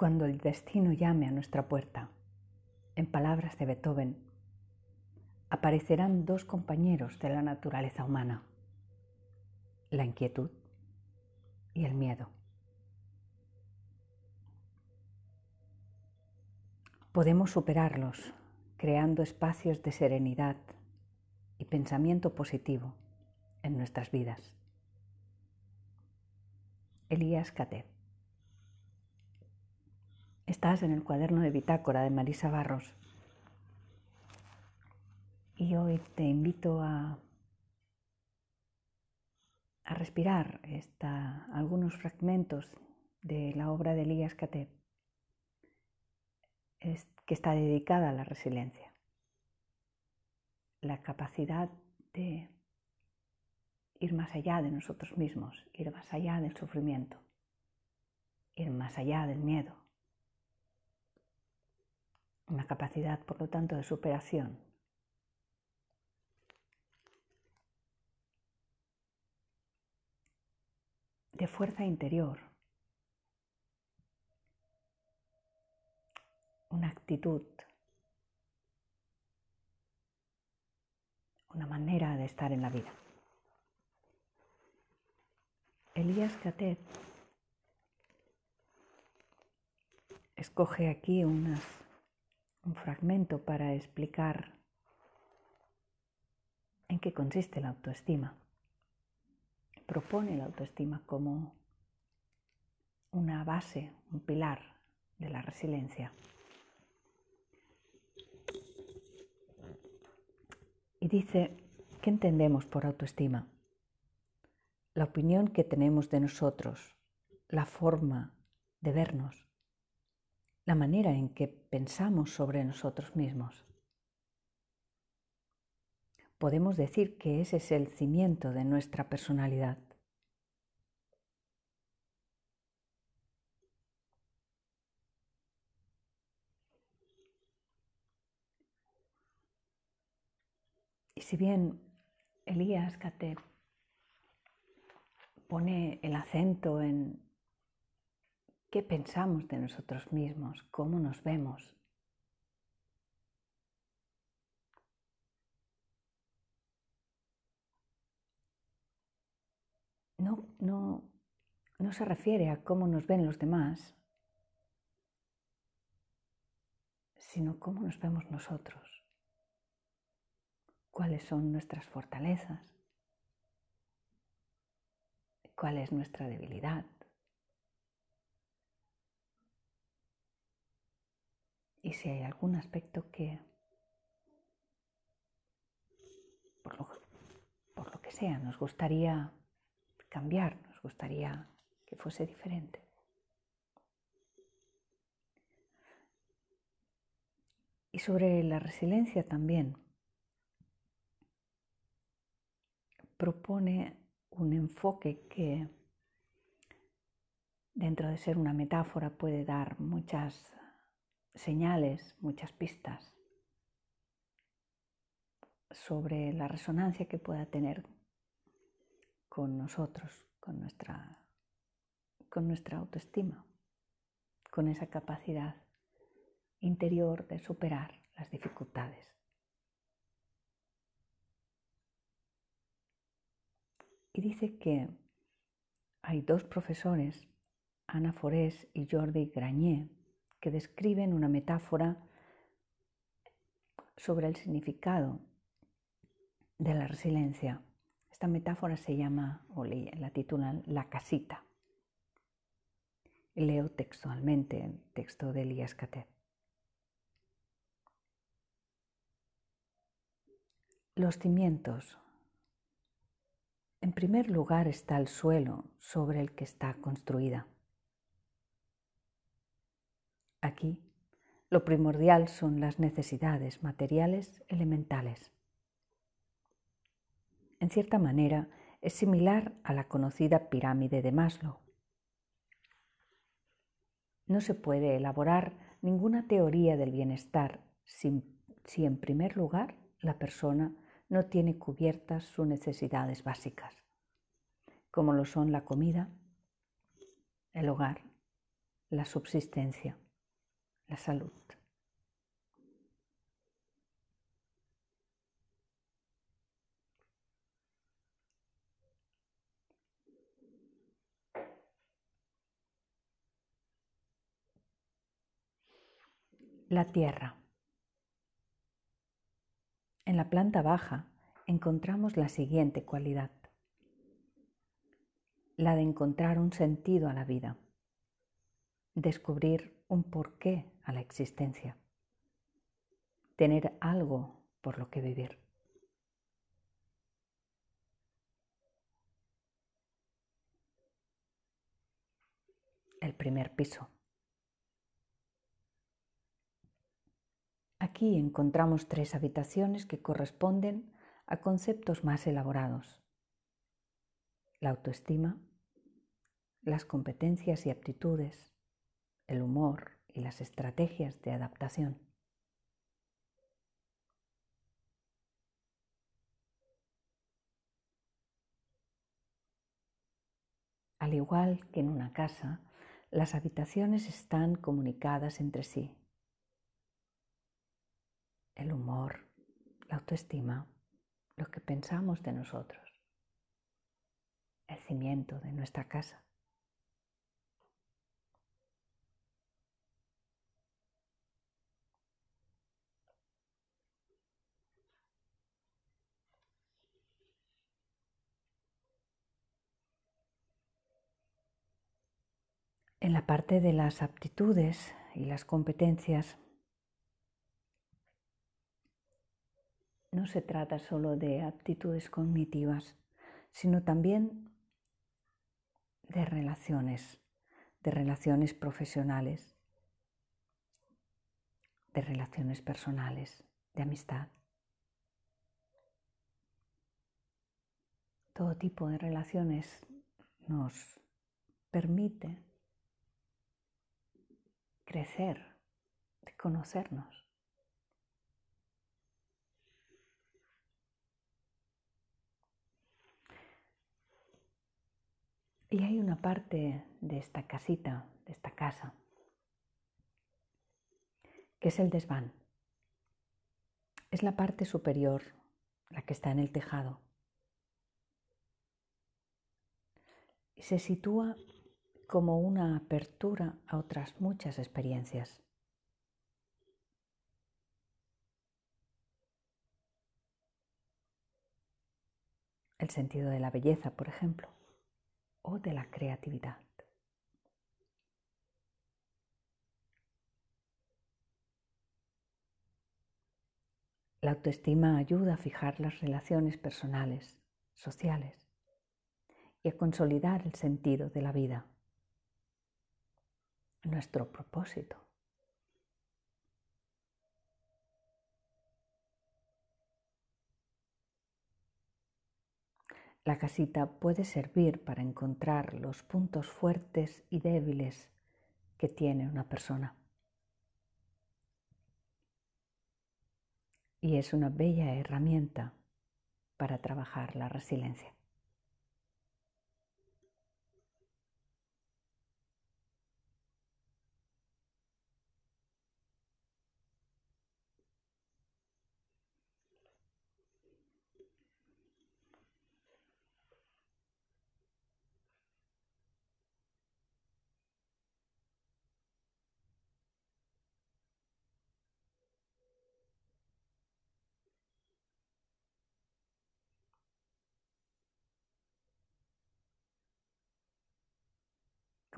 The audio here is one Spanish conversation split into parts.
Cuando el destino llame a nuestra puerta, en palabras de Beethoven, aparecerán dos compañeros de la naturaleza humana, la inquietud y el miedo. Podemos superarlos creando espacios de serenidad y pensamiento positivo en nuestras vidas. Elías Caté. Estás en el cuaderno de bitácora de Marisa Barros y hoy te invito a, a respirar esta, algunos fragmentos de la obra de Elías Caté que está dedicada a la resiliencia, la capacidad de ir más allá de nosotros mismos, ir más allá del sufrimiento, ir más allá del miedo. Una capacidad, por lo tanto, de superación. de fuerza interior, una actitud, una manera de estar en la vida. Elías Catet escoge aquí un fragmento para explicar en qué consiste la autoestima. Propone la autoestima como una base, un pilar de la resiliencia. Y dice, ¿qué entendemos por autoestima? la opinión que tenemos de nosotros, la forma de vernos, la manera en que pensamos sobre nosotros mismos. Podemos decir que ese es el cimiento de nuestra personalidad. Y si bien Elías Catet pone el acento en qué pensamos de nosotros mismos, cómo nos vemos. No, no, no se refiere a cómo nos ven los demás, sino cómo nos vemos nosotros, cuáles son nuestras fortalezas, cuál es nuestra debilidad. Y si hay algún aspecto que, por lo, que sea, nos gustaría cambiar, nos gustaría que fuese diferente. Y sobre la resiliencia también propone un enfoque que dentro de ser una metáfora puede dar muchas señales, muchas pistas sobre la resonancia que pueda tener con nosotros, con nuestra, con nuestra autoestima, con esa capacidad interior de superar las dificultades. y dice que hay dos profesores, Ana Forés y Jordi Granier, que describen una metáfora sobre el significado de la resiliencia. Esta metáfora se llama, o la titulan, La casita. Leo textualmente el texto de Elías Catet. Los cimientos en primer lugar está el suelo sobre el que está construida. Aquí, lo primordial son las necesidades materiales elementales. En cierta manera, es similar a la conocida pirámide de Maslow. No se puede elaborar ninguna teoría del bienestar si, si en primer lugar la persona no tiene cubiertas sus necesidades básicas, como lo son la comida, el hogar la subsistencia, la salud. La tierra. En la planta baja encontramos la siguiente cualidad, la de encontrar un sentido a la vida, descubrir un porqué a la existencia, tener algo por lo que vivir. El primer piso. Aquí encontramos tres habitaciones que corresponden a conceptos más elaborados. La autoestima, las competencias y aptitudes, el humor y las estrategias de adaptación. Al igual que en una casa, las habitaciones están comunicadas entre sí el humor, la autoestima, lo que pensamos de nosotros, el cimiento de nuestra casa. En la parte de las aptitudes y las competencias no se trata solo de aptitudes cognitivas, sino también de relaciones, de relaciones profesionales, de relaciones personales, de amistad. Todo tipo de relaciones nos permite crecer, de conocernos. Y hay una parte de esta casita, de esta casa, que es el desván. Es la parte superior, la que está en el tejado. Y se sitúa como una apertura a otras muchas experiencias. El sentido de la belleza, por ejemplo o de la creatividad. La autoestima ayuda a fijar las relaciones personales, sociales y a consolidar el sentido de la vida, nuestro propósito. La casita puede servir para encontrar los puntos fuertes y débiles que tiene una persona. Y es una bella herramienta para trabajar la resiliencia.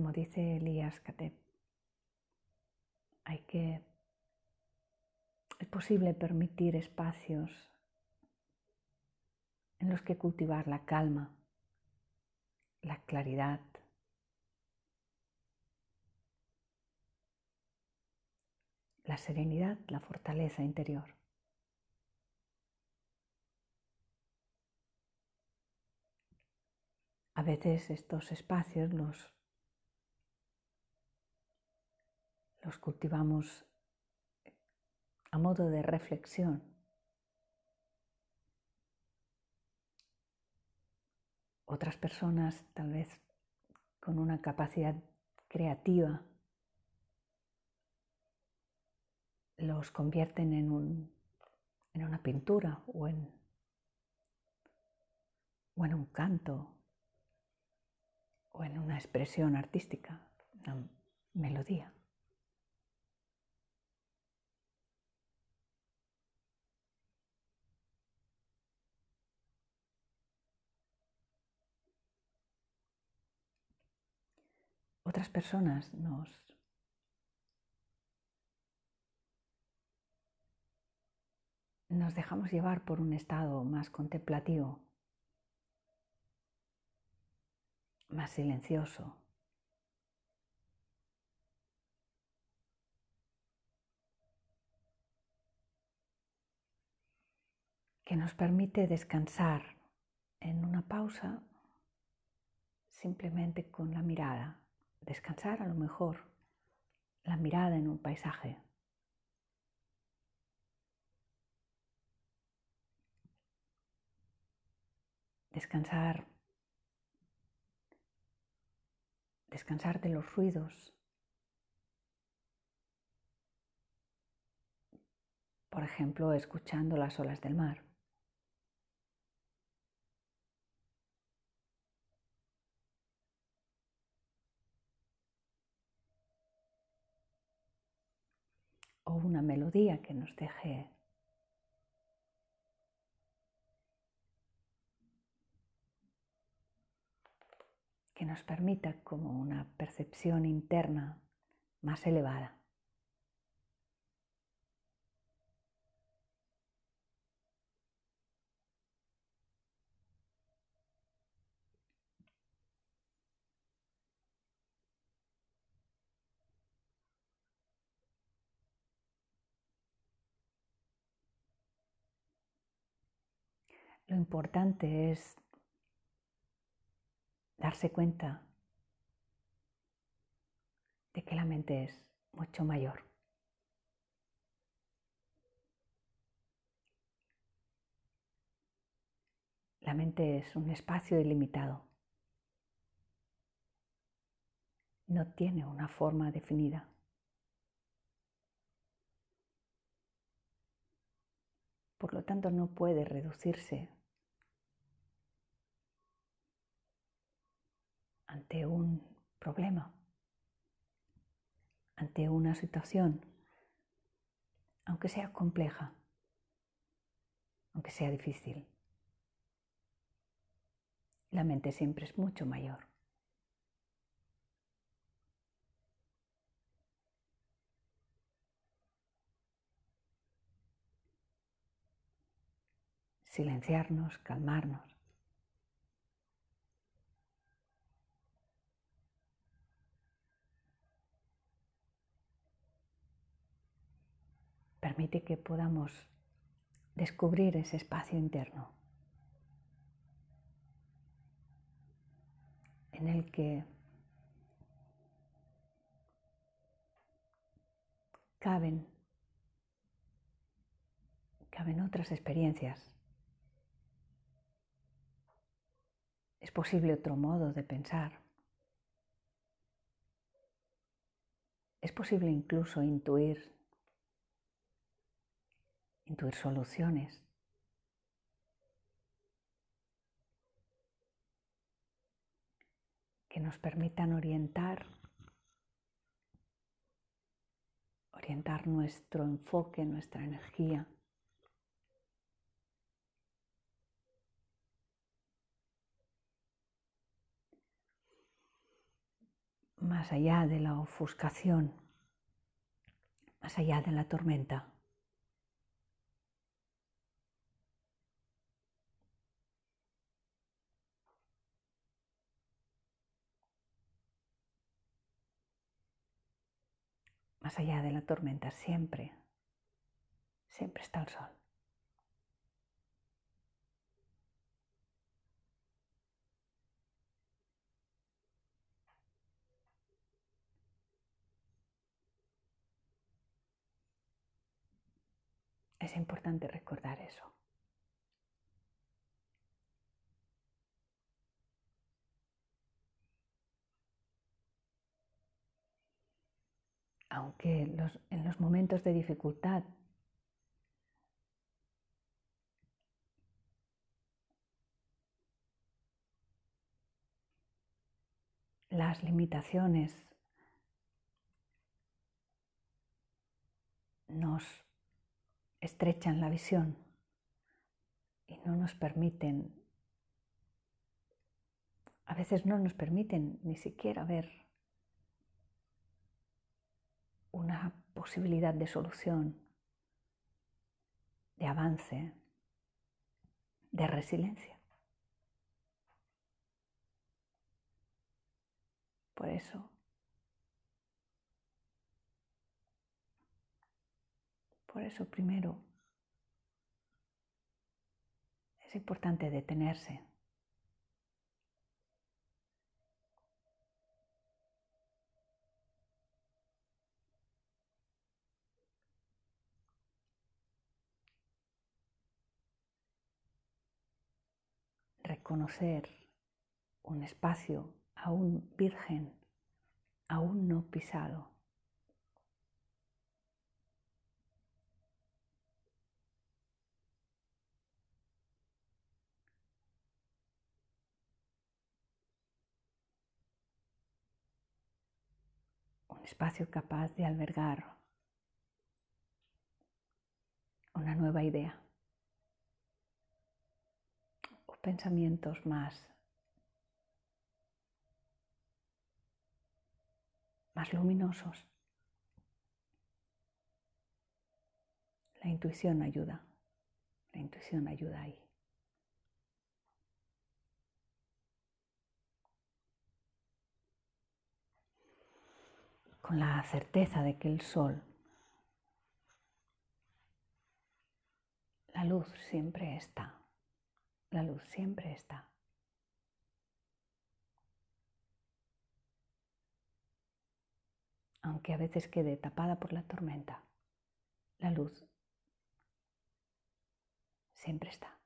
Como dice Elías Kateb, hay que, es posible permitir espacios en los que cultivar la calma, la claridad, la serenidad, la fortaleza interior. A veces estos espacios los los cultivamos a modo de reflexión. Otras personas tal vez con una capacidad creativa los convierten en, un, en una pintura o en un canto o en una expresión artística, una melodía. Otras personas nos nos dejamos llevar por un estado más contemplativo, más silencioso. que nos permite descansar en una pausa simplemente con la mirada, descansar a lo mejor la mirada en un paisaje. Descansar descansar de los ruidos. Por ejemplo, escuchando las olas del mar. O una melodía que nos deje que nos permita como una percepción interna más elevada. Lo importante es darse cuenta de que la mente es mucho mayor. La mente es un espacio ilimitado. No tiene una forma definida. Por lo tanto, no puede reducirse ante un problema, ante una situación, aunque sea compleja, aunque sea difícil. La mente siempre es mucho mayor. Silenciarnos, calmarnos. Permite que podamos descubrir ese espacio interno en el que caben, caben otras experiencias. Es posible otro modo de pensar. Es posible incluso intuir intuir soluciones. que nos permitan orientar, orientar nuestro enfoque, nuestra energía. más allá de la ofuscación, más allá de la tormenta. Más allá de la tormenta, siempre, siempre está el sol. Es importante recordar eso. Aunque en los momentos de dificultad las limitaciones nos estrechan la visión y no nos permiten, a veces no nos permiten ni siquiera ver una posibilidad de solución, de avance, de resiliencia. Por eso, por eso primero es importante detenerse. Reconocer un espacio aún virgen, aún no pisado. Un espacio capaz de albergar una nueva idea o pensamientos más más luminosos. La intuición ayuda, la intuición ayuda ahí. Con la certeza de que el sol, la luz siempre está, la luz siempre está. aunque a veces quede tapada por la tormenta, la luz siempre está.